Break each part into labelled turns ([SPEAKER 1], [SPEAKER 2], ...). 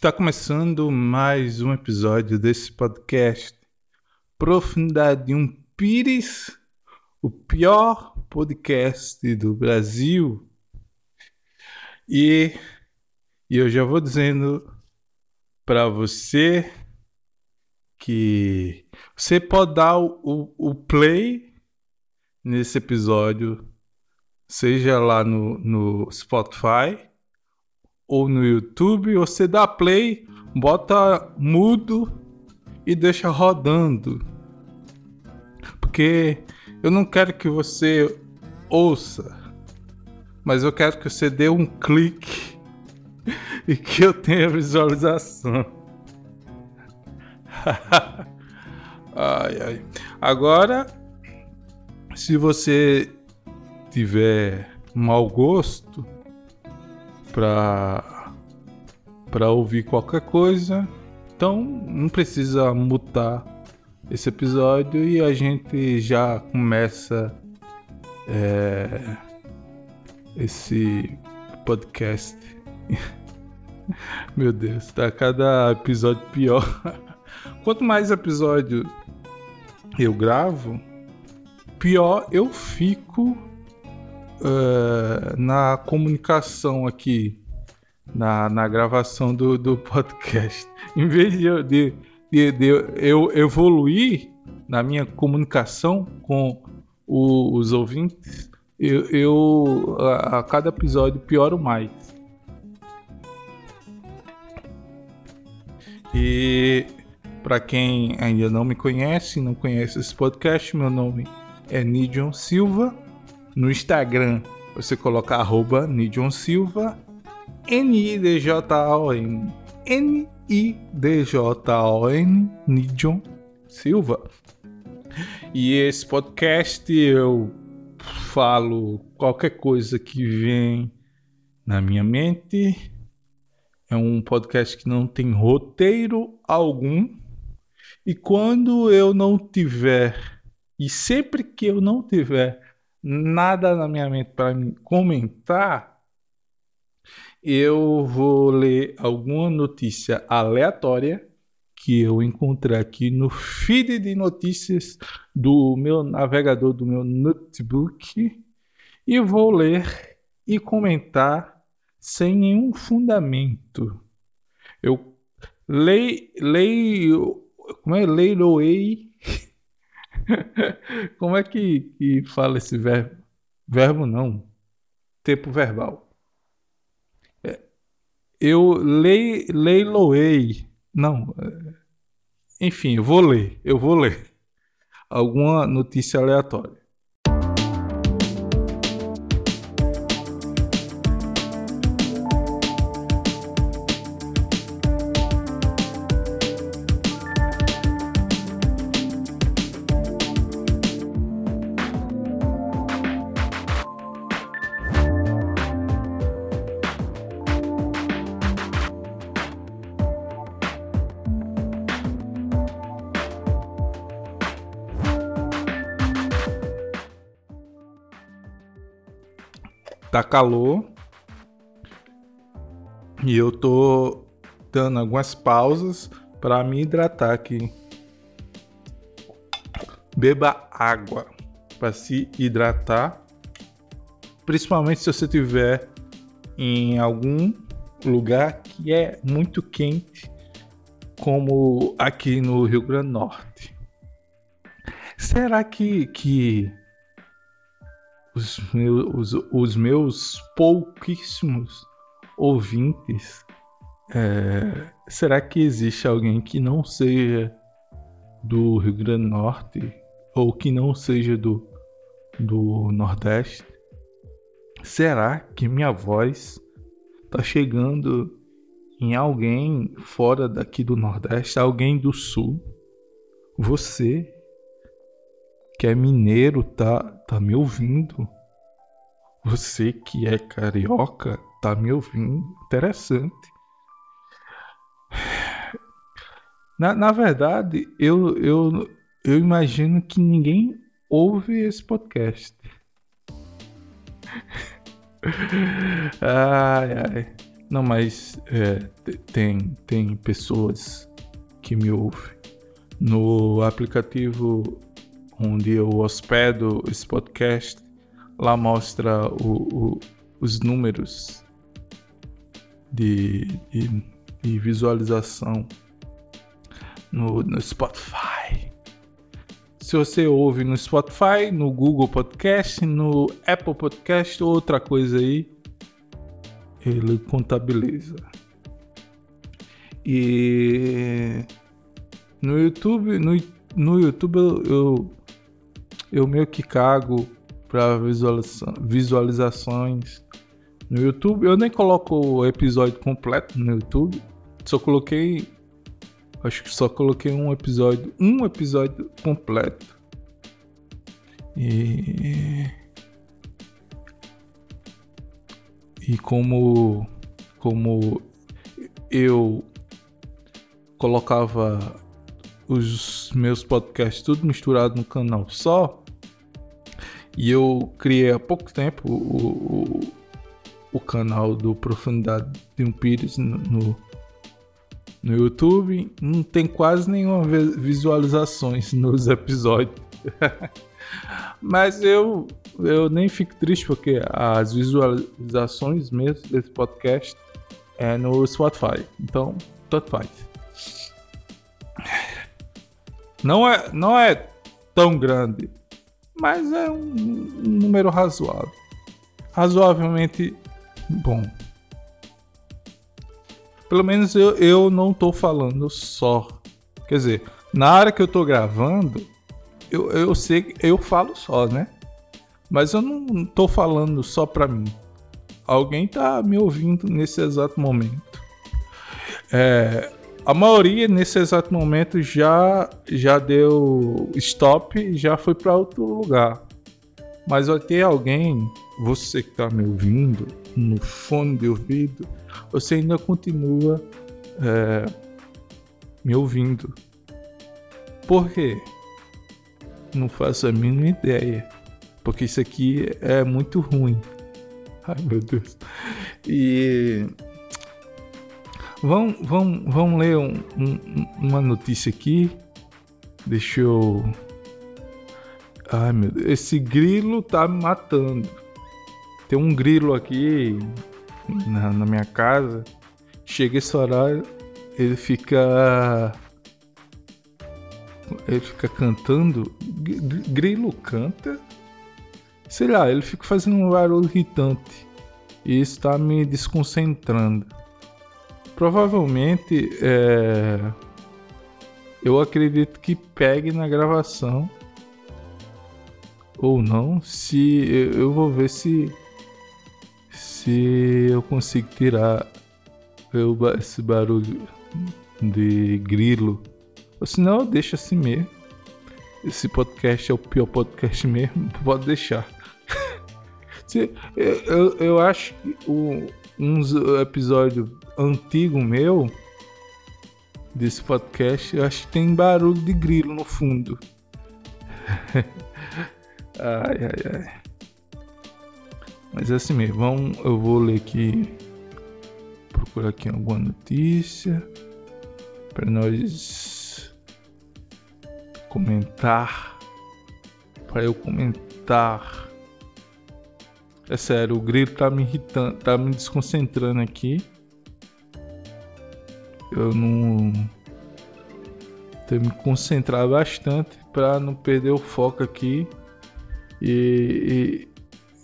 [SPEAKER 1] Está começando mais um episódio desse podcast Profundidade de um Pires, o pior podcast do Brasil. E, e eu já vou dizendo para você que você pode dar o, o, o play nesse episódio, seja lá no, no Spotify ou no YouTube, você dá play, bota mudo e deixa rodando. Porque eu não quero que você ouça, mas eu quero que você dê um clique e que eu tenha visualização. ai, ai. Agora, se você tiver mau gosto, para para ouvir qualquer coisa. Então não precisa mutar esse episódio e a gente já começa é, esse podcast. Meu Deus, tá cada episódio pior. Quanto mais episódio eu gravo, pior eu fico uh, na comunicação aqui, na, na gravação do, do podcast. Em vez de, de, de, de eu evoluir na minha comunicação com o, os ouvintes, eu, eu a, a cada episódio pioro mais. E para quem ainda não me conhece, não conhece esse podcast, meu nome é Nidion Silva. No Instagram, você coloca arroba Nidion Silva, N-I-D-J-O-N, N-I-D-J-O-N, Nidion Silva. E esse podcast eu falo qualquer coisa que vem na minha mente. É um podcast que não tem roteiro algum. E quando eu não tiver, e sempre que eu não tiver nada na minha mente para comentar, eu vou ler alguma notícia aleatória que eu encontrei aqui no feed de notícias do meu navegador do meu notebook e vou ler e comentar sem nenhum fundamento. Eu leio, leio como é leiloei Como é que, que fala esse verbo? Verbo não. Tempo verbal. É, eu lei, leiloei. Não. É, enfim, eu vou ler. Eu vou ler. Alguma notícia aleatória. Calor. E eu tô dando algumas pausas para me hidratar aqui. Beba água para se hidratar, principalmente se você tiver em algum lugar que é muito quente, como aqui no Rio Grande do Norte. Será que, que os meus, os, os meus pouquíssimos ouvintes, é, será que existe alguém que não seja do Rio Grande do Norte ou que não seja do, do Nordeste? Será que minha voz tá chegando em alguém fora daqui do Nordeste, alguém do Sul? Você que é mineiro tá, tá me ouvindo. Você que é carioca tá me ouvindo. Interessante. Na, na verdade, eu, eu, eu imagino que ninguém ouve esse podcast. ai, ai. Não, mas é, tem, tem pessoas que me ouvem. No aplicativo onde eu hospedo esse podcast, lá mostra o, o, os números de, de, de visualização no, no Spotify. Se você ouve no Spotify, no Google Podcast, no Apple Podcast ou outra coisa aí, ele contabiliza. E no YouTube, no, no YouTube eu, eu, eu meio que cago para visualiza visualizações no YouTube. Eu nem coloco o episódio completo no YouTube. Só coloquei Acho que só coloquei um episódio, um episódio completo. E e como como eu colocava os meus podcasts tudo misturado no canal só e eu criei há pouco tempo o, o, o canal do Profundidade de um Pires no, no YouTube não tem quase nenhuma visualizações nos episódios. Mas eu, eu nem fico triste porque as visualizações mesmo desse podcast é no Spotify. Então, tanto faz. Não é, não é tão grande, mas é um, número razoável. Razoavelmente bom. Pelo menos eu, eu não tô falando só. Quer dizer, na hora que eu tô gravando, eu, eu sei que eu falo só, né? Mas eu não tô falando só pra mim. Alguém tá me ouvindo nesse exato momento. É, a maioria nesse exato momento já já deu stop, já foi para outro lugar. Mas vai ter alguém, você que tá me ouvindo no fone de ouvido, você ainda continua é, me ouvindo. Por quê? Não faço a mínima ideia. Porque isso aqui é muito ruim. Ai meu Deus. E. Vamos, vamos, vamos ler um, um, uma notícia aqui. Deixa eu. Ai meu Deus. Esse grilo tá me matando. Tem um grilo aqui na, na minha casa, chega esse horário, ele fica. Ele fica cantando. Grilo canta. Sei lá, ele fica fazendo um barulho irritante. E isso tá me desconcentrando. Provavelmente é, eu acredito que pegue na gravação. Ou não. Se eu vou ver se se eu consigo tirar esse barulho de grilo. Ou senão eu deixo assim mesmo. Esse podcast é o pior podcast mesmo, pode deixar. eu, eu, eu, acho que o, uns episódios antigo meu desse podcast, eu acho que tem barulho de grilo no fundo. ai, ai, ai. Mas é assim mesmo, vamos, eu vou ler aqui, procurar aqui alguma notícia para nós comentar, para eu comentar. É sério, o grito tá me irritando, tá me desconcentrando aqui. Eu não tenho que me concentrar bastante para não perder o foco aqui e,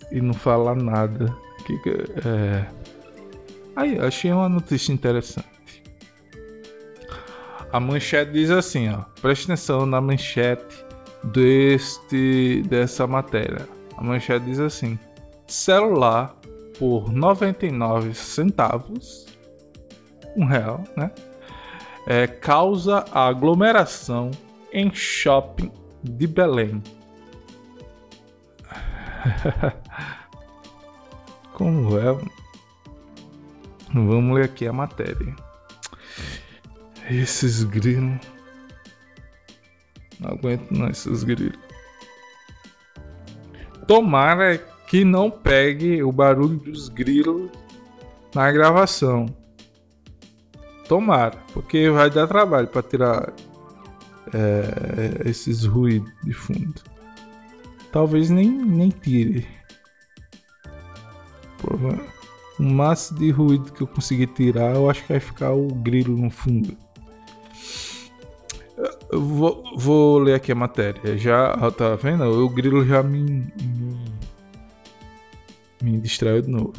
[SPEAKER 1] e não falar nada. Que, é... Aí, achei uma notícia interessante. A manchete diz assim, ó. Preste atenção na manchete deste dessa matéria. A manchete diz assim: celular por 99 centavos, um real, né? É, causa aglomeração em shopping de Belém. Como é? Vamos ler aqui a matéria. Esses grilos. Não aguento não esses grilos. Tomara que não pegue o barulho dos grilos na gravação. Tomara, porque vai dar trabalho para tirar é, esses ruídos de fundo. Talvez nem, nem tire. O máximo de ruído que eu conseguir tirar, eu acho que vai ficar o grilo no fundo. Vou, vou ler aqui a matéria. Já, tá vendo? O grilo já me, me, me distraiu de novo.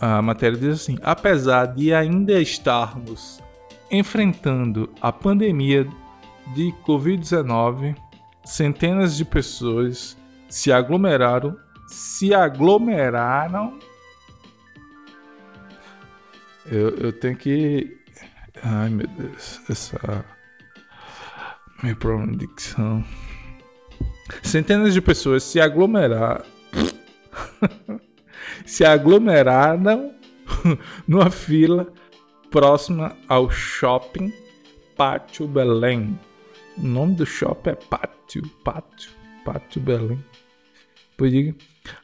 [SPEAKER 1] A matéria diz assim: apesar de ainda estarmos enfrentando a pandemia de Covid-19, centenas de pessoas se aglomeraram, se aglomeraram. Eu, eu tenho que. Ai meu Deus, essa. Meu problema de dicção. Centenas de pessoas se aglomeraram. se aglomeraram numa fila próxima ao shopping Pátio Belém. O nome do shopping é Pátio, Pátio, Pátio Belém. Pois diga.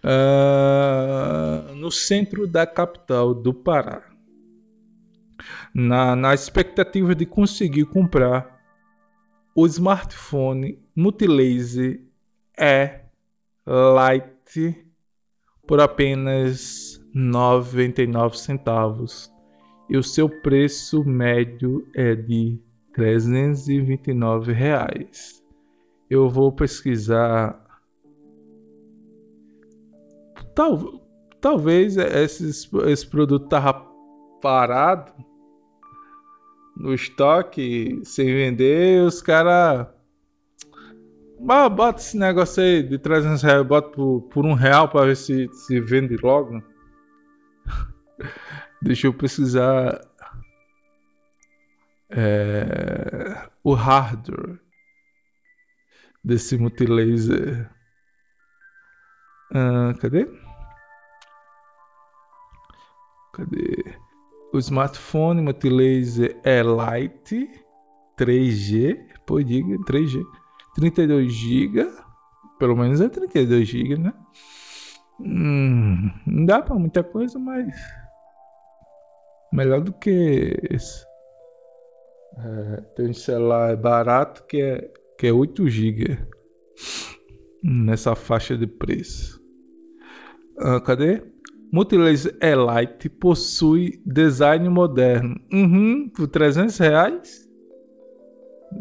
[SPEAKER 1] Uh, no centro da capital do Pará. Na, na expectativa de conseguir comprar o smartphone Multilaser E Lite por apenas 99 centavos e o seu preço médio é de 329 reais. Eu vou pesquisar. Tal, talvez esse, esse produto tava parado no estoque sem vender, os caras. Bota esse negócio aí de 300 reais, bota por, por um real para ver se, se vende logo. Deixa eu pesquisar é, o hardware desse multilaser. Ah, cadê? Cadê? O smartphone multilaser é Lite 3G, pô, diga 3G, 32 GB, pelo menos é 32 GB, né? Hum, não dá para muita coisa, mas Melhor do que esse. É, tem um celular barato que é, que é 8 GB nessa faixa de preço. Ah, cadê? Multilaser Elite possui design moderno. Uhum, por 300 reais.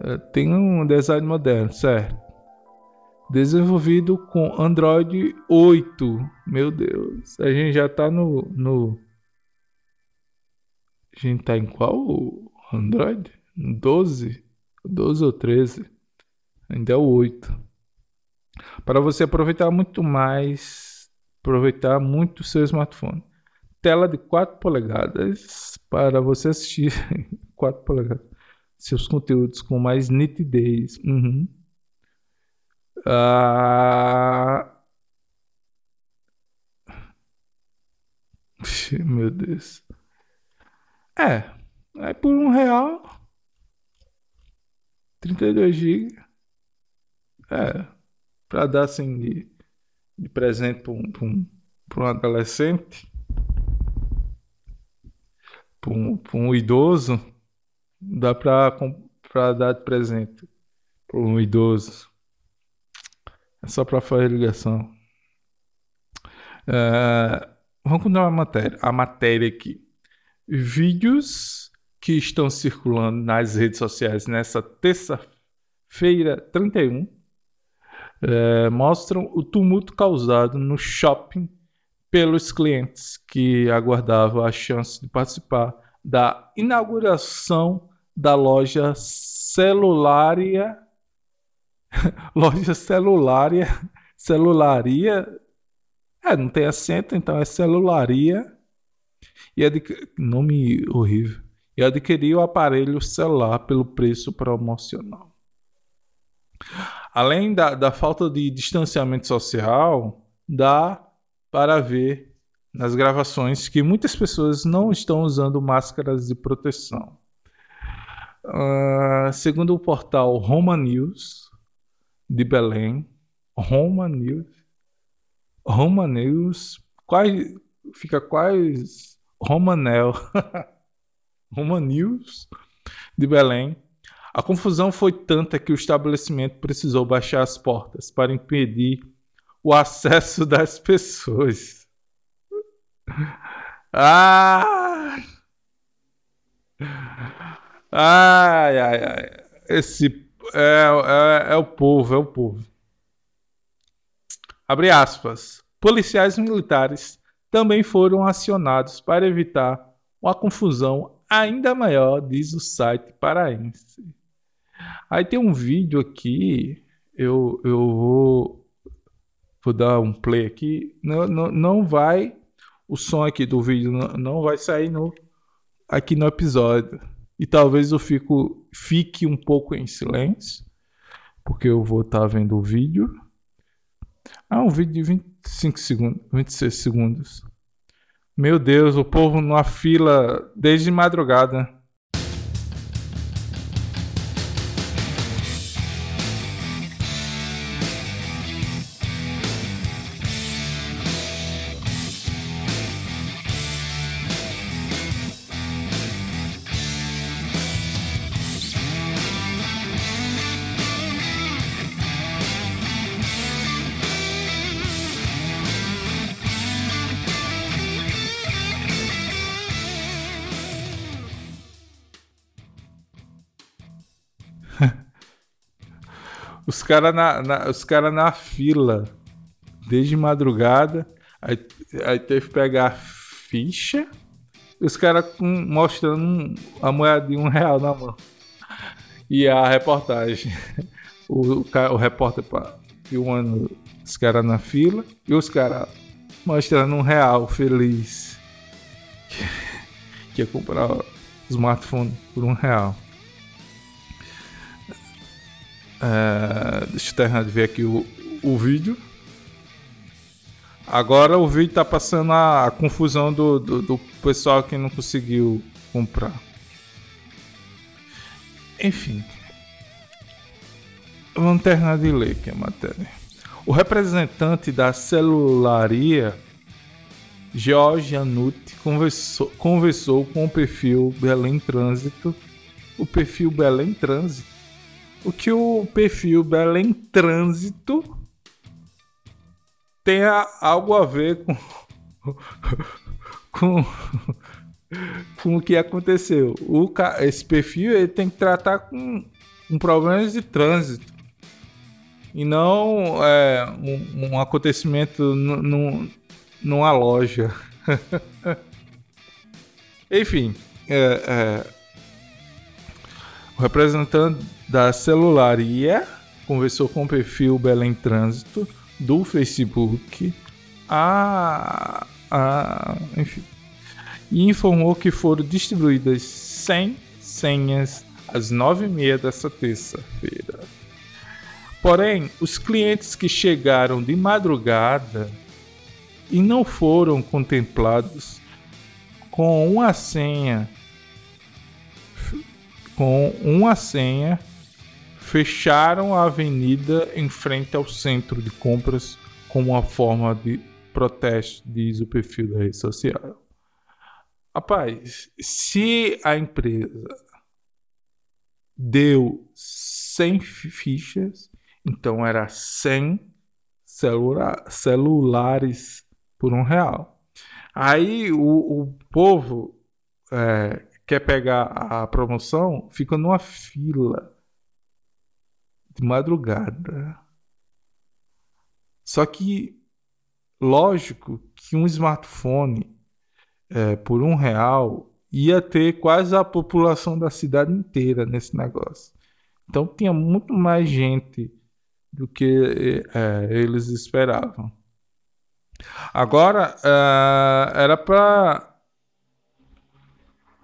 [SPEAKER 1] É, tem um design moderno, certo? Desenvolvido com Android 8. Meu Deus, a gente já tá no, no a gente tá em qual Android? 12? 12 ou 13? Ainda é o 8. Para você aproveitar muito mais, aproveitar muito o seu smartphone. Tela de 4 polegadas para você assistir 4 polegadas. Seus conteúdos com mais nitidez. Uhum. Ah... Meu Deus. É. Aí por um real. 32 GB. É. Pra dar assim de, de presente pra um, pra um, pra um adolescente. Pra um, pra um idoso. Dá pra, pra dar de presente pra um idoso. É só pra fazer ligação. É, vamos continuar a matéria. A matéria aqui vídeos que estão circulando nas redes sociais nessa terça-feira 31 é, mostram o tumulto causado no shopping pelos clientes que aguardavam a chance de participar da inauguração da loja celularia loja celularia celularia é, não tem acento, então é celularia e adqu... nome horrível. E adquiriu o aparelho celular pelo preço promocional. Além da, da falta de distanciamento social, dá para ver nas gravações que muitas pessoas não estão usando máscaras de proteção. Uh, segundo o portal Roma News de Belém, Roma News, Roma News, quase fica quase Romanel. Romanils de Belém. A confusão foi tanta que o estabelecimento precisou baixar as portas para impedir o acesso das pessoas. Ah! Ai, ai, ai. Esse é, é, é o povo, é o povo. Abre aspas. Policiais militares também foram acionados para evitar uma confusão ainda maior, diz o site paraense. Aí tem um vídeo aqui, eu, eu vou, vou dar um play aqui. Não, não, não vai, o som aqui do vídeo não, não vai sair no, aqui no episódio. E talvez eu fico, fique um pouco em silêncio, porque eu vou estar tá vendo o vídeo. Ah, um vídeo de 25 segundos, 26 segundos. Meu Deus, o povo numa fila desde madrugada. Os caras na, na, os cara na fila, desde madrugada. Aí, aí teve que pegar ficha. E os caras mostrando a moeda de um real na mão. E a reportagem. O, o, o repórter filmando os caras na fila. E os caras mostrando um real feliz. Que, que ia comprar o smartphone por um real. É, deixa eu terminar de ver aqui o, o vídeo. Agora o vídeo tá passando a, a confusão do, do, do, pessoal que não conseguiu comprar. Enfim. Vamos terminar de ler aqui a matéria. O representante da celularia, George Anuti, conversou, conversou com o perfil Belém Trânsito. O perfil Belém Trânsito o que o perfil Belém Trânsito tem algo a ver com, com, com o que aconteceu. O, esse perfil ele tem que tratar com, com problemas de trânsito e não é, um, um acontecimento numa loja. Enfim, é, é, o representante da celularia conversou com o perfil Belém Trânsito do Facebook a, a, enfim, e informou que foram distribuídas 100 senhas às 9h30 dessa terça-feira. Porém, os clientes que chegaram de madrugada e não foram contemplados com uma senha com uma senha, fecharam a avenida em frente ao centro de compras como uma forma de protesto, diz o perfil da rede social. Rapaz, se a empresa deu 100 fichas, então era 100 celula celulares por um real. Aí o, o povo é, quer pegar a promoção, fica numa fila de madrugada. Só que, lógico que um smartphone é, por um real ia ter quase a população da cidade inteira nesse negócio. Então tinha muito mais gente do que é, eles esperavam. Agora, é, era para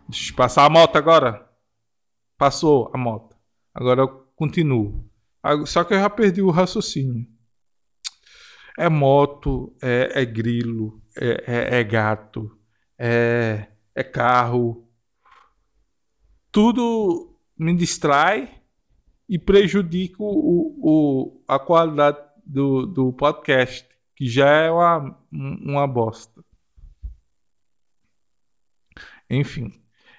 [SPEAKER 1] Deixa eu passar a moto agora. Passou a moto. Agora eu continuo. Só que eu já perdi o raciocínio. É moto, é, é grilo, é, é, é gato, é, é carro. Tudo me distrai e prejudica o, o, a qualidade do, do podcast, que já é uma, uma bosta. Enfim,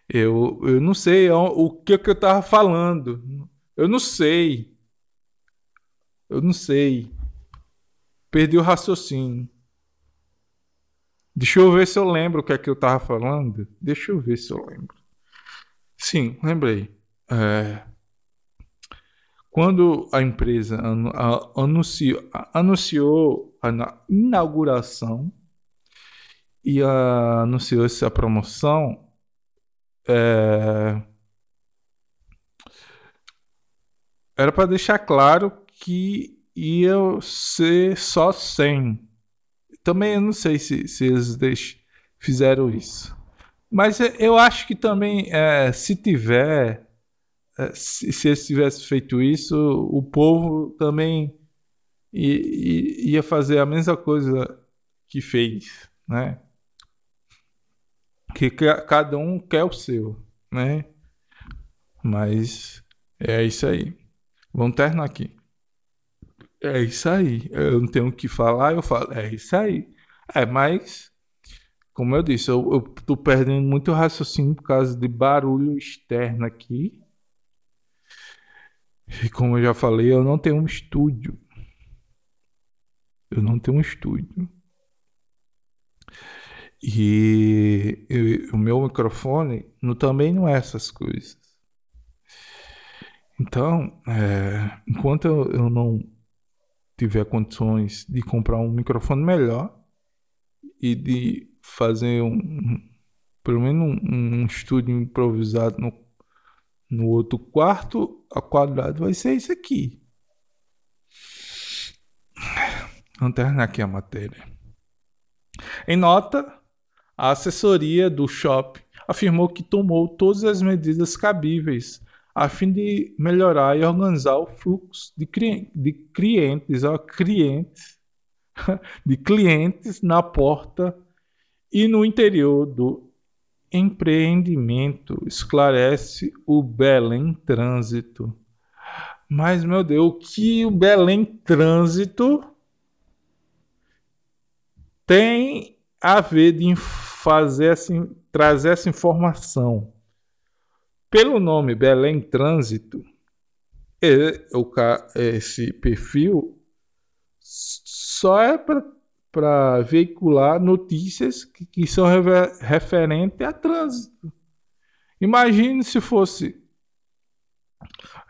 [SPEAKER 1] eu, eu não sei o, que, que eu tava falando. Eu não sei. Eu não sei. Perdi o raciocínio. Deixa eu ver se eu lembro o que é que eu tava falando. Deixa eu ver se eu lembro. Sim, lembrei. É, quando a empresa anunciou, anunciou a inauguração e anunciou essa promoção, é, era para deixar claro que ia ser só 100. Também eu não sei se, se eles fizeram isso. Mas eu acho que também, é, se tiver, é, se, se eles tivessem feito isso, o povo também ia fazer a mesma coisa que fez, né? Que cada um quer o seu, né? Mas é isso aí. Vamos terminar aqui. É isso aí. Eu não tenho o que falar, eu falo. É isso aí. É, mas, como eu disse, eu, eu tô perdendo muito raciocínio por causa de barulho externo aqui. E como eu já falei, eu não tenho um estúdio. Eu não tenho um estúdio. E o meu microfone não, também não é essas coisas. Então, é, enquanto eu, eu não tiver condições de comprar um microfone melhor e de fazer um, pelo menos um, um estúdio improvisado no, no outro quarto, a quadrado vai ser isso aqui. Terminar aqui a matéria. Em nota, a assessoria do shopping afirmou que tomou todas as medidas cabíveis a fim de melhorar e organizar o fluxo de, de clientes, ó, clientes, de clientes na porta e no interior do empreendimento, esclarece o Belém Trânsito. Mas, meu Deus, o que o Belém Trânsito tem a ver de fazer assim, trazer essa informação? Pelo nome Belém Trânsito, esse perfil só é para veicular notícias que, que são refer, referentes a trânsito. Imagine se fosse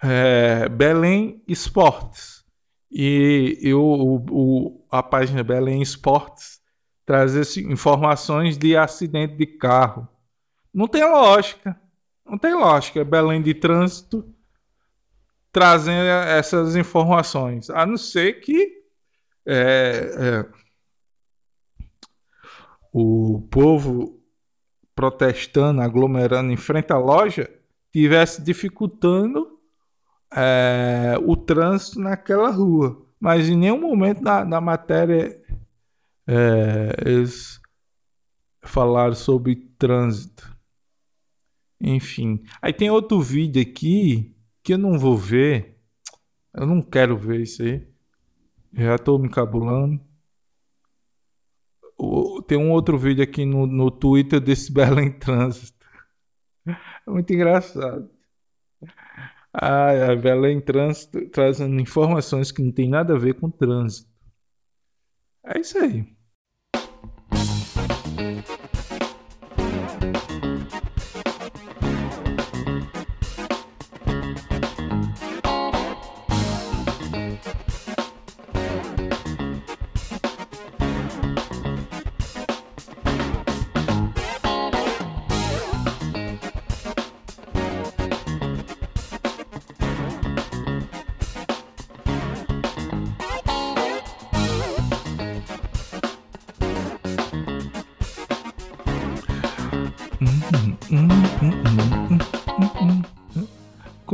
[SPEAKER 1] é, Belém Esportes e eu, o, o, a página Belém Esportes trazer informações de acidente de carro. Não tem lógica. Não tem lógica. Belém de trânsito trazendo essas informações. A não ser que é, é, o povo protestando, aglomerando em frente à loja, tivesse dificultando é, o trânsito naquela rua. Mas em nenhum momento na, na matéria é, falaram sobre trânsito. Enfim. Aí tem outro vídeo aqui que eu não vou ver. Eu não quero ver isso aí. Já tô me cabulando. Tem um outro vídeo aqui no, no Twitter desse Belém Trânsito. É muito engraçado. Ah, a Belém Trânsito trazendo informações que não tem nada a ver com trânsito. É isso aí. Thank you.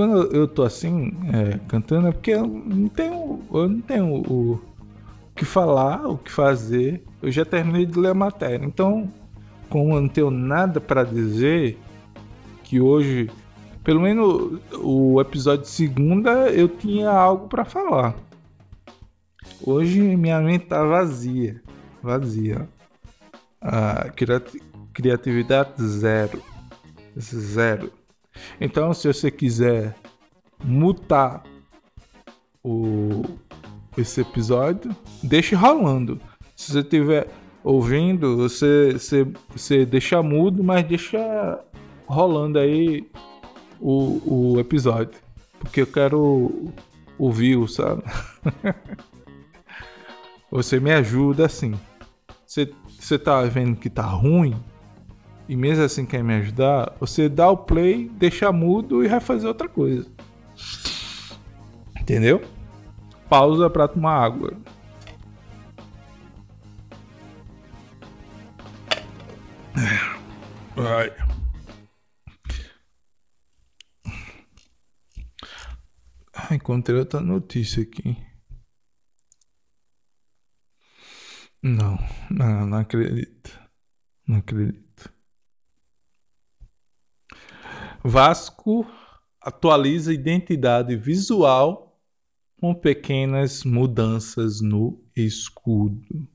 [SPEAKER 1] Quando eu tô assim, é, cantando, é porque eu não tenho, eu não tenho o, o que falar, o que fazer. Eu já terminei de ler a matéria. Então, como eu não tenho nada para dizer, que hoje, pelo menos o episódio segunda, eu tinha algo para falar. Hoje minha mente tá vazia. Vazia. A criatividade zero. Zero. Então, se você quiser mutar o, esse episódio, deixe rolando. Se você estiver ouvindo, você, você, você deixa mudo, mas deixa rolando aí o, o episódio. Porque eu quero ouvir, sabe? você me ajuda assim. Você, você tá vendo que tá ruim, e mesmo assim quer me ajudar, você dá o play, deixa mudo e vai fazer outra coisa. Entendeu? Pausa para tomar água. Vai. Encontrei outra notícia aqui. Não, não, não acredito. Não acredito. Vasco atualiza identidade visual com pequenas mudanças no escudo.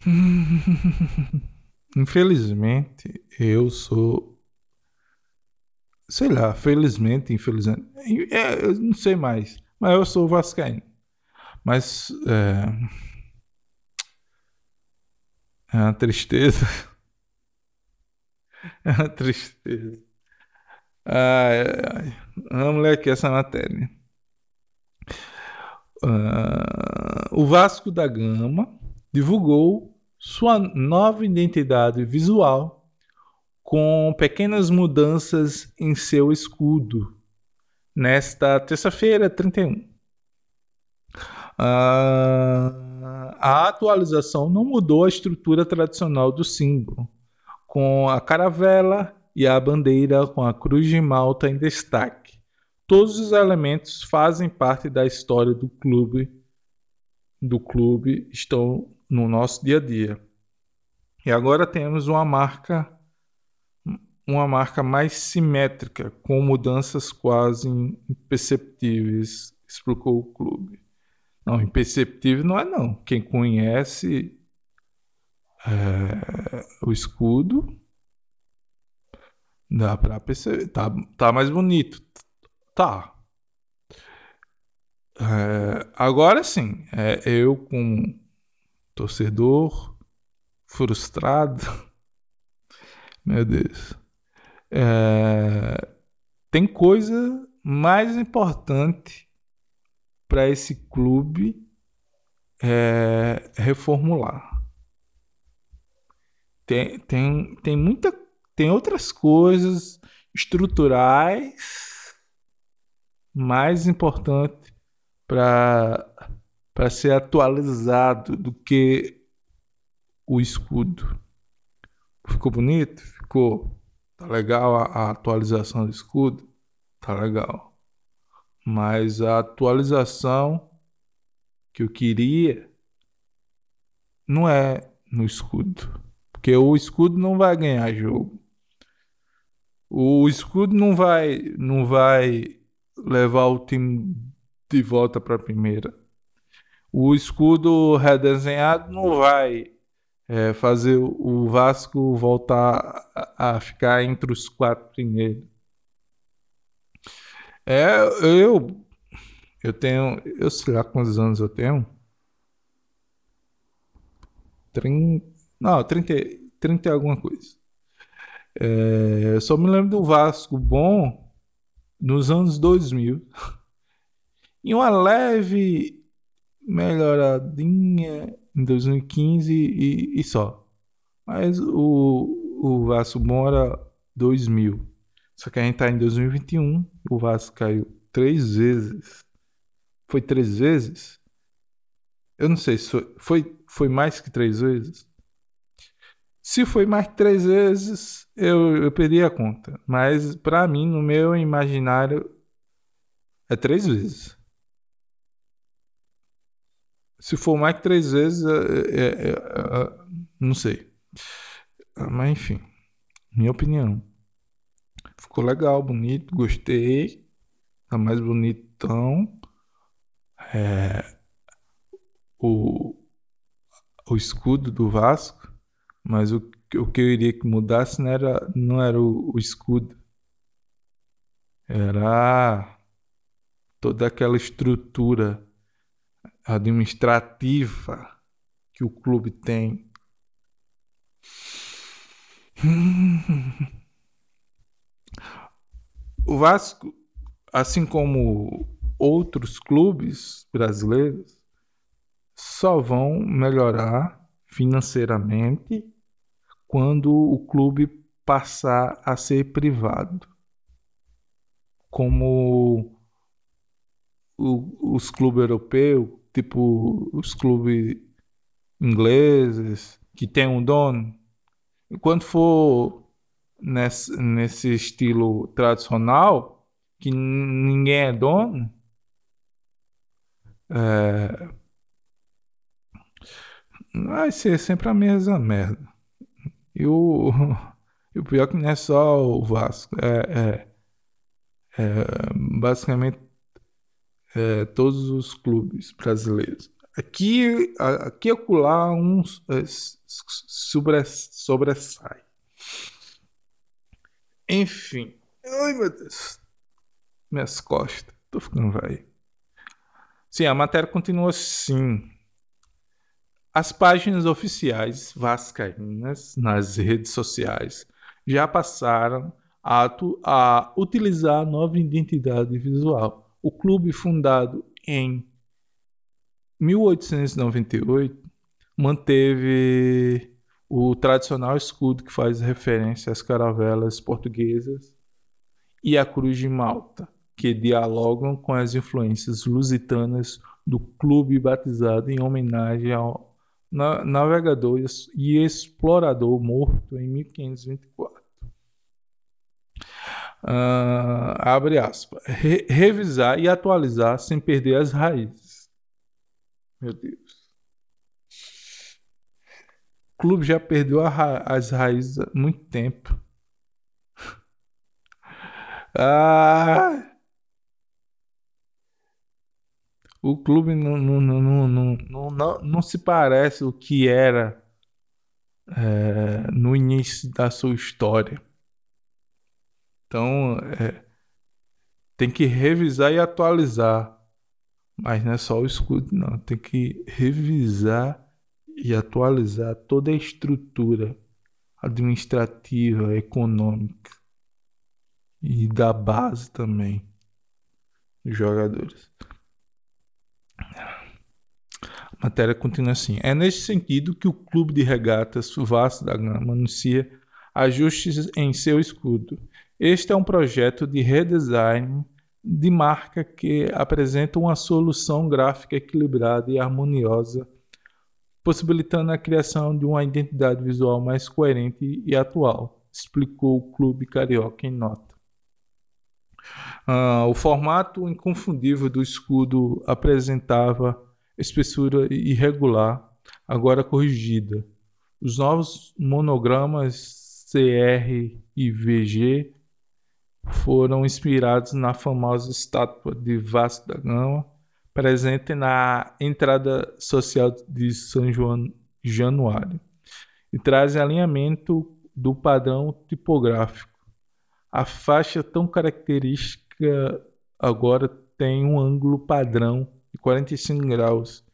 [SPEAKER 1] Infelizmente, eu sou. Sei lá, felizmente, infelizmente. É, eu não sei mais. Mas eu sou Vascaíno. Mas. É, é uma tristeza. É tristeza. Ai, ai. Vamos ler aqui essa matéria. Uh, o Vasco da Gama divulgou sua nova identidade visual com pequenas mudanças em seu escudo nesta terça-feira, 31. Uh, a atualização não mudou a estrutura tradicional do símbolo, com a caravela e a bandeira com a cruz de Malta em destaque. Todos os elementos fazem parte da história do clube. Do clube estão no nosso dia a dia. E agora temos uma marca uma marca mais simétrica, com mudanças quase imperceptíveis, explicou o clube. Não, imperceptível não é não. Quem conhece é, o escudo dá para perceber. Tá, tá mais bonito. Tá. É, agora sim, é, eu com torcedor frustrado. Meu Deus. É, tem coisa mais importante para esse clube é, reformular. Tem, tem, tem muita. Tem outras coisas estruturais mais importantes para ser atualizado do que o escudo. Ficou bonito? Ficou. Tá legal a, a atualização do escudo? Tá legal. Mas a atualização que eu queria não é no escudo. Porque o escudo não vai ganhar jogo. O escudo não vai não vai levar o time de volta para a primeira o escudo redesenhado não vai é, fazer o Vasco voltar a, ficar entre os quatro primeiros. É, eu eu tenho, eu sei lá quantos anos eu tenho. 30, não, 30, 30 e alguma coisa. É, eu só me lembro do Vasco bom nos anos 2000. E uma leve melhoradinha em 2015 e, e só. Mas o, o Vasco bom era 2000. Só que a gente tá em 2021, o Vasco caiu três vezes. Foi três vezes? Eu não sei se foi, foi, foi mais que três vezes. Se foi mais que três vezes, eu, eu perdi a conta. Mas para mim, no meu imaginário, é três vezes. Se for mais que três vezes, é, é, é, é, não sei. Mas enfim, minha opinião. Ficou legal, bonito, gostei. Tá mais bonitão. É, o, o escudo do Vasco. Mas o o que eu iria que mudasse não era, não era o, o escudo. Era toda aquela estrutura administrativa que o clube tem. O Vasco, assim como outros clubes brasileiros, só vão melhorar financeiramente quando o clube passar a ser privado. Como o, os clubes europeus, tipo os clubes ingleses, que tem um dono. Enquanto for nesse, nesse estilo tradicional, que ninguém é dono, é, vai ser sempre a mesma merda. E o, e o pior é que não é só o Vasco, é, é, é basicamente é, todos os clubes brasileiros. Aqui, aqui acolá uns é, sobre, sobressai. Enfim. Ai meu Deus. Minhas costas. Tô ficando velho. Sim, a matéria continua assim. As páginas oficiais vascaínas nas redes sociais já passaram a, utilizar a nova identidade visual. O clube, fundado em 1898, manteve o tradicional escudo que faz referência às caravelas portuguesas e à cruz de Malta, que dialogam com as influências lusitanas do clube batizado em homenagem ao navegador e explorador morto em 1524. Uh, ah, abre aspas. Re revisar e atualizar sem perder as raízes. Meu Deus. O clube já perdeu ra as raízes há muito tempo. ah! O clube não, não, não, não, não, não, se parece o que era é, no início da sua história. Então, é, tem que revisar e atualizar. Mas não é só o escudo, não. Tem que revisar e atualizar toda a estrutura administrativa, econômica e da base também dos jogadores. A matéria continua assim. É neste sentido que o Clube de Regatas Vasco da Gama anuncia ajustes em seu escudo. Este é um projeto de redesign de marca que apresenta uma solução gráfica equilibrada e harmoniosa, possibilitando a criação de uma identidade visual mais coerente e atual, explicou o Clube Carioca em nota. Uh, o formato inconfundível do escudo apresentava espessura irregular, agora corrigida. Os novos monogramas CR e VG foram inspirados na famosa estátua de Vasco da Gama, presente na entrada social de São João Januário, e trazem alinhamento do padrão tipográfico. A faixa tão característica agora tem um ângulo padrão de 45 graus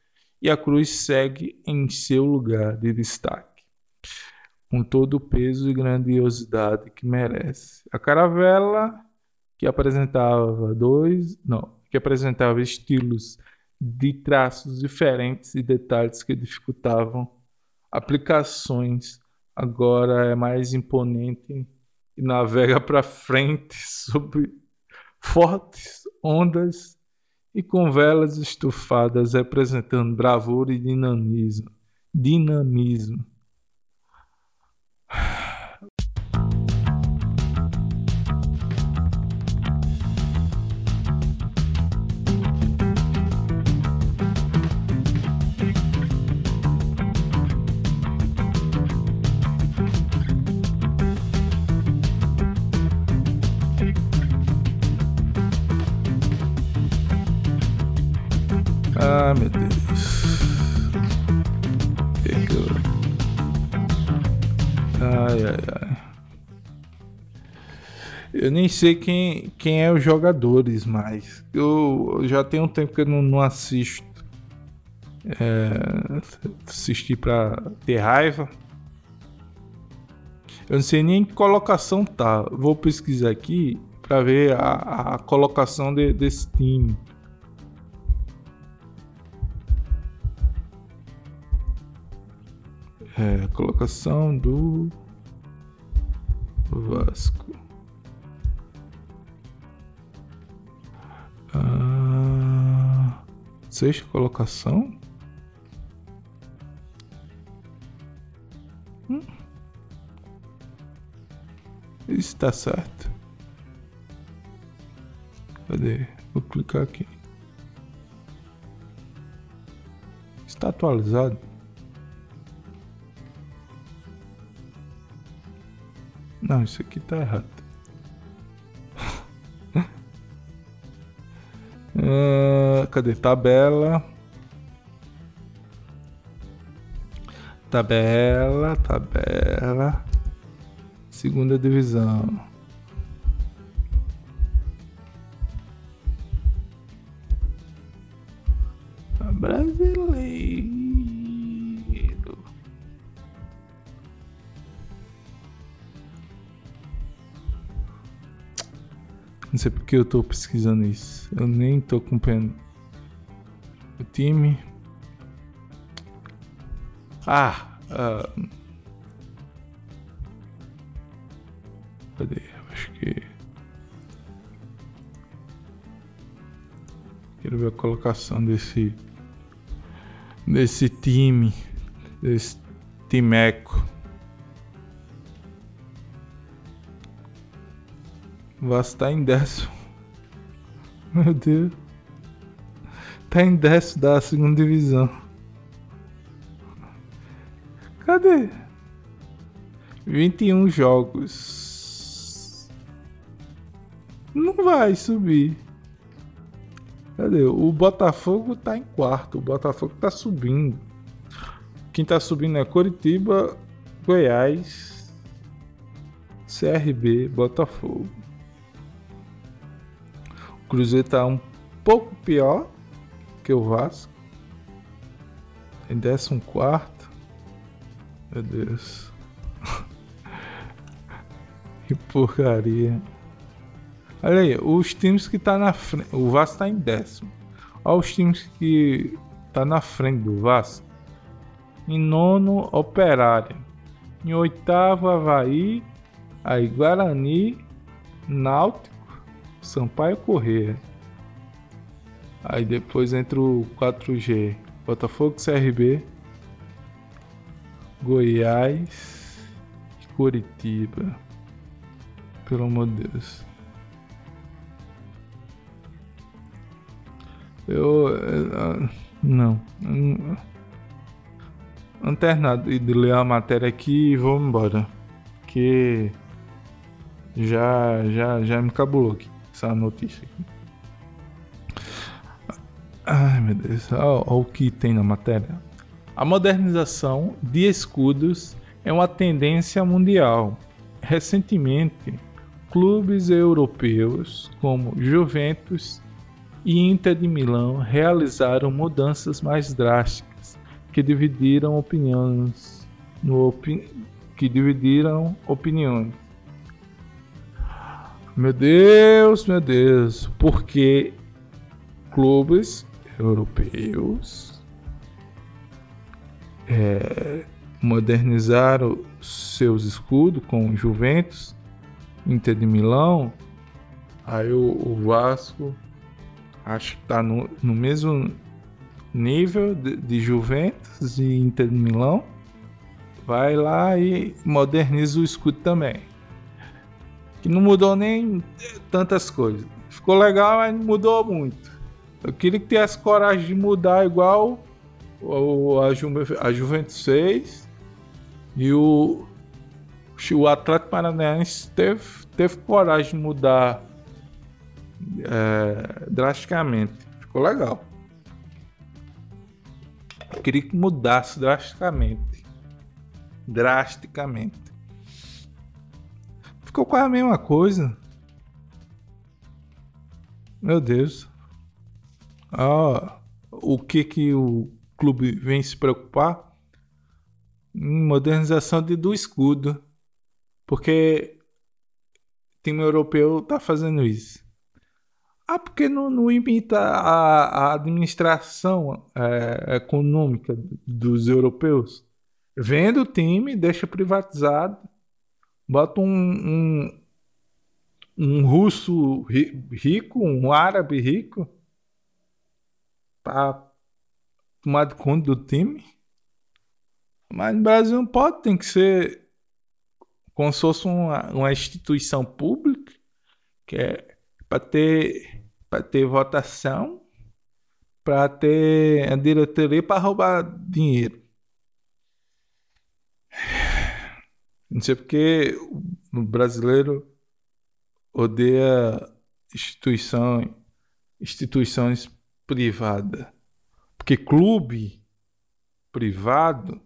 [SPEAKER 1] e a cruz segue em seu lugar de destaque, com todo o peso e grandiosidade que merece. A caravela que apresentava dois, não, que apresentava estilos de traços diferentes e detalhes que dificultavam aplicações, agora é mais imponente e navega para frente sobre fortes ondas e com velas estufadas representando bravura e dinamismo. Dinamismo. Ah, meu Deus. Eu... Ai, ai, ai. Eu nem sei quem, quem é os jogadores mais. Eu, eu já tenho um tempo que eu não, não assisto. É, assisti pra ter raiva. Eu não sei nem que colocação tá. Vou pesquisar aqui para ver a, a colocação de, desse time. É, colocação do Vasco. Ah, sexta colocação? Hum. Isso tá certo. Cadê? Vou clicar aqui. Está atualizado? Não, isso aqui tá errado. uh, cadê? Tabela. Tabela, tabela. Segunda divisão. Porque eu tô pesquisando isso. Eu nem tô acompanhando o time. Ah! Uh... Cadê? Acho que. Quero ver a colocação desse. desse time. Desse timeco. Vasco tá em décimo. Meu Deus. Tá em décimo da segunda divisão. Cadê? 21 jogos. Não vai subir. Cadê? O Botafogo tá em quarto. O Botafogo tá subindo. Quem tá subindo é Coritiba, Goiás, CRB, Botafogo. Cruzeiro tá um pouco pior que o Vasco. Em 14. Meu Deus. que porcaria. Olha aí, os times que tá na frente. O Vasco tá em décimo. Olha os times que tá na frente do Vasco. Em nono, Operário. Em oitavo, Havaí. Aí, Guarani, Náutico. Sampaio Corrêa. Aí depois entra o 4G. Botafogo CRB. Goiás Curitiba. Pelo amor de Deus. Eu. eu não. Anternado de ler a matéria aqui e vou embora. Que já, já, já me cabulou aqui essa notícia aqui. Ai meu Deus, olha, o que tem na matéria. A modernização de escudos é uma tendência mundial. Recentemente, clubes europeus como Juventus e Inter de Milão realizaram mudanças mais drásticas que dividiram opiniões no opi que dividiram opiniões meu Deus, meu Deus, porque clubes europeus é, modernizaram seus escudos com Juventus, Inter de Milão, aí o, o Vasco acho que está no, no mesmo nível de, de Juventus e Inter de Milão, vai lá e moderniza o escudo também que não mudou nem tantas coisas. Ficou legal, mas não mudou muito. Eu queria que tivesse coragem de mudar igual o, a, Ju, a Juventus 6 e o, o Atlético Paranaense teve, teve coragem de mudar é, drasticamente. Ficou legal. Eu queria que mudasse drasticamente. Drasticamente. Ficou quase a mesma coisa. Meu Deus. Ah, o que que o clube vem se preocupar? Em modernização de, do escudo. Porque time europeu tá fazendo isso. Ah, porque não, não imita a, a administração é, econômica dos europeus? Vende o time, deixa privatizado, bota um, um, um russo rico, um árabe rico, para tomar de conta do time. Mas no Brasil não pode, tem que ser como se fosse uma, uma instituição pública, que é para ter, ter votação, para ter a diretoria para roubar dinheiro. Não sei porque o brasileiro odeia instituição, instituições privadas. Porque clube privado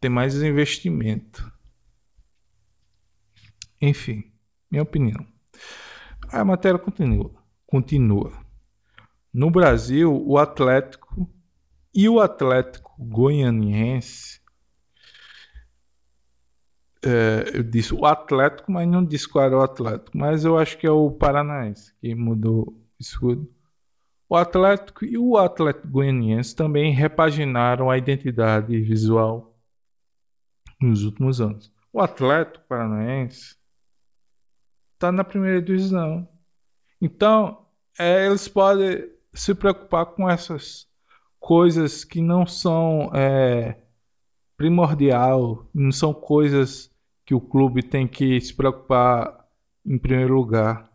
[SPEAKER 1] tem mais investimento. Enfim, minha opinião. A matéria continua. continua. No Brasil, o Atlético e o Atlético Goianiense. É, eu disse o Atlético, mas não disse qual era o Atlético. Mas eu acho que é o Paranaense que mudou o escudo. O Atlético e o Atlético Goianiense também repaginaram a identidade visual nos últimos anos. O Atlético Paranaense está na primeira divisão. Então, é, eles podem se preocupar com essas coisas que não são é, primordial, não são coisas que o clube tem que se preocupar em primeiro lugar.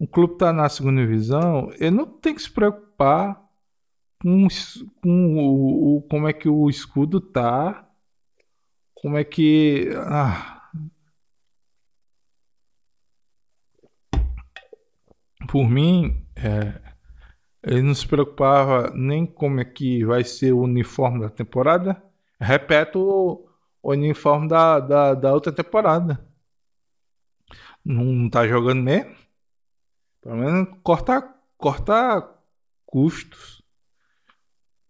[SPEAKER 1] O clube está na segunda divisão, ele não tem que se preocupar com, com o, o, como é que o escudo tá, como é que ah, por mim, é, ele não se preocupava nem como é que vai ser o uniforme da temporada. Repete o, o uniforme da, da, da, outra temporada. Não tá jogando mesmo? Pelo menos cortar, cortar custos.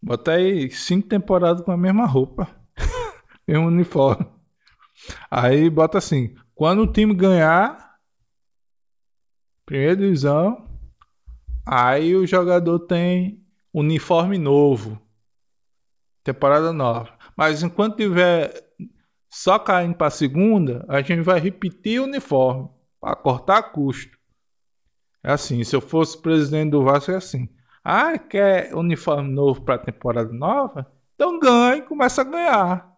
[SPEAKER 1] Bota aí cinco temporadas com a mesma roupa. mesmo uniforme. Aí bota assim, quando o time ganhar, Primeira divisão. Aí o jogador tem uniforme novo. Temporada nova. Mas enquanto tiver só caindo para a segunda, a gente vai repetir o uniforme para cortar custo. É assim, se eu fosse presidente do Vasco é assim. Ah, quer uniforme novo para a temporada nova? Então ganhe, começa a ganhar.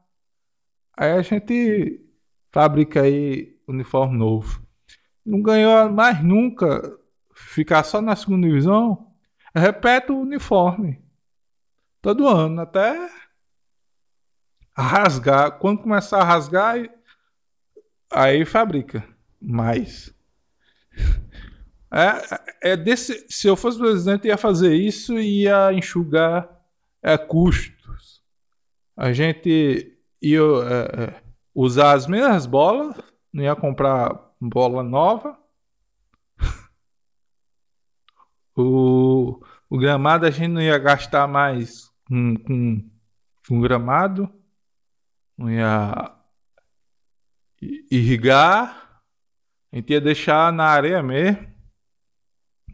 [SPEAKER 1] Aí a gente fabrica aí uniforme novo não ganhou mais nunca, ficar só na segunda divisão, repete o uniforme. Todo ano, até rasgar. Quando começar a rasgar, aí fabrica mais. É, é desse, se eu fosse presidente, ia fazer isso e ia enxugar é, custos. A gente ia é, é usar as mesmas bolas, não ia comprar bola nova. o, o gramado a gente não ia gastar mais com, com, com gramado. Não ia irrigar. A gente ia deixar na areia mesmo.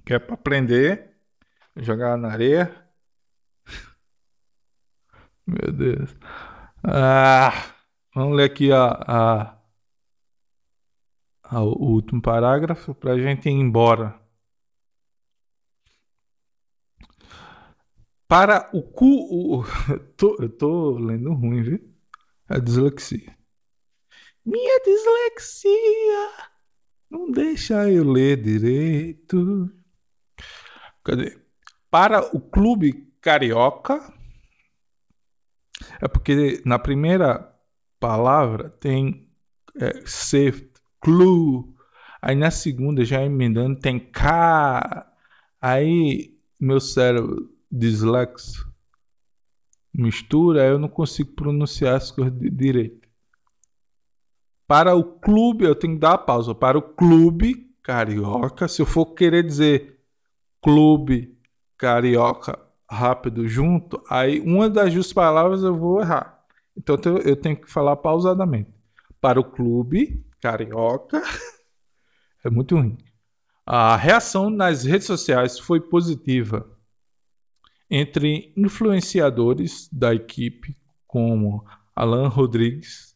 [SPEAKER 1] Que é para prender. Jogar na areia. Meu Deus. Ah, vamos ler aqui a, a o último parágrafo para a gente ir embora. Para o cu. O, tô, eu tô lendo ruim, viu? A dislexia. Minha dislexia não deixa eu ler direito. Cadê? Para o clube carioca. É porque na primeira palavra tem é, ser Clu. Aí na segunda, já emendando, tem K. Aí meu cérebro dislexo mistura, eu não consigo pronunciar as coisas direito. Para o clube, eu tenho que dar a pausa. Para o clube carioca, se eu for querer dizer clube carioca rápido junto, aí uma das duas palavras eu vou errar. Então eu tenho que falar pausadamente. Para o clube carioca, é muito ruim. A reação nas redes sociais foi positiva entre influenciadores da equipe, como Alan Rodrigues,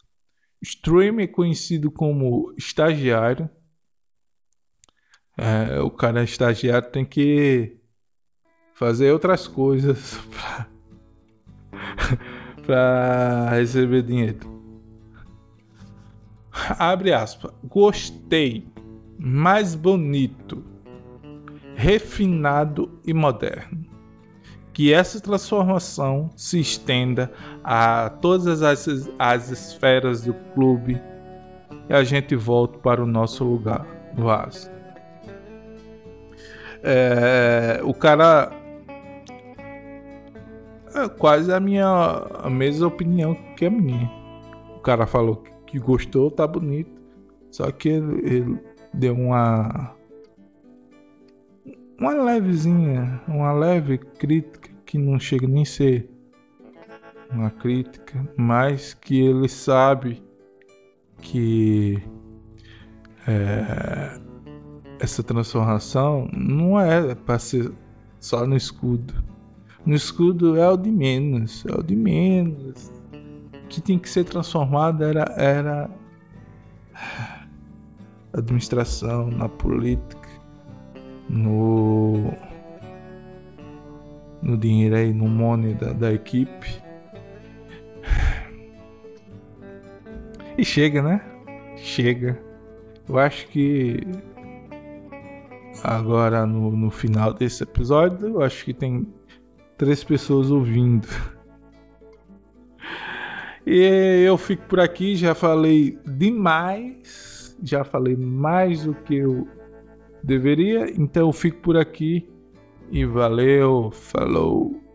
[SPEAKER 1] streamer conhecido como estagiário. É, o cara estagiário tem que fazer outras coisas para receber dinheiro. Abre aspas. Gostei. Mais bonito, refinado e moderno que essa transformação se estenda a todas as, as esferas do clube e a gente volta para o nosso lugar no Asa. É, o cara é quase a minha a mesma opinião que a minha. O cara falou que gostou, tá bonito. Só que ele, ele deu uma uma levezinha, uma leve crítica que não chega nem a ser uma crítica, mas que ele sabe que é, essa transformação não é para ser só no escudo. No escudo é o de menos, é o de menos. O que tem que ser transformado era, era administração, na política, no, no dinheiro aí, no money da, da equipe. E chega, né? Chega. Eu acho que agora no, no final desse episódio, eu acho que tem três pessoas ouvindo. E eu fico por aqui, já falei demais já falei mais do que eu deveria, então eu fico por aqui e valeu, falou.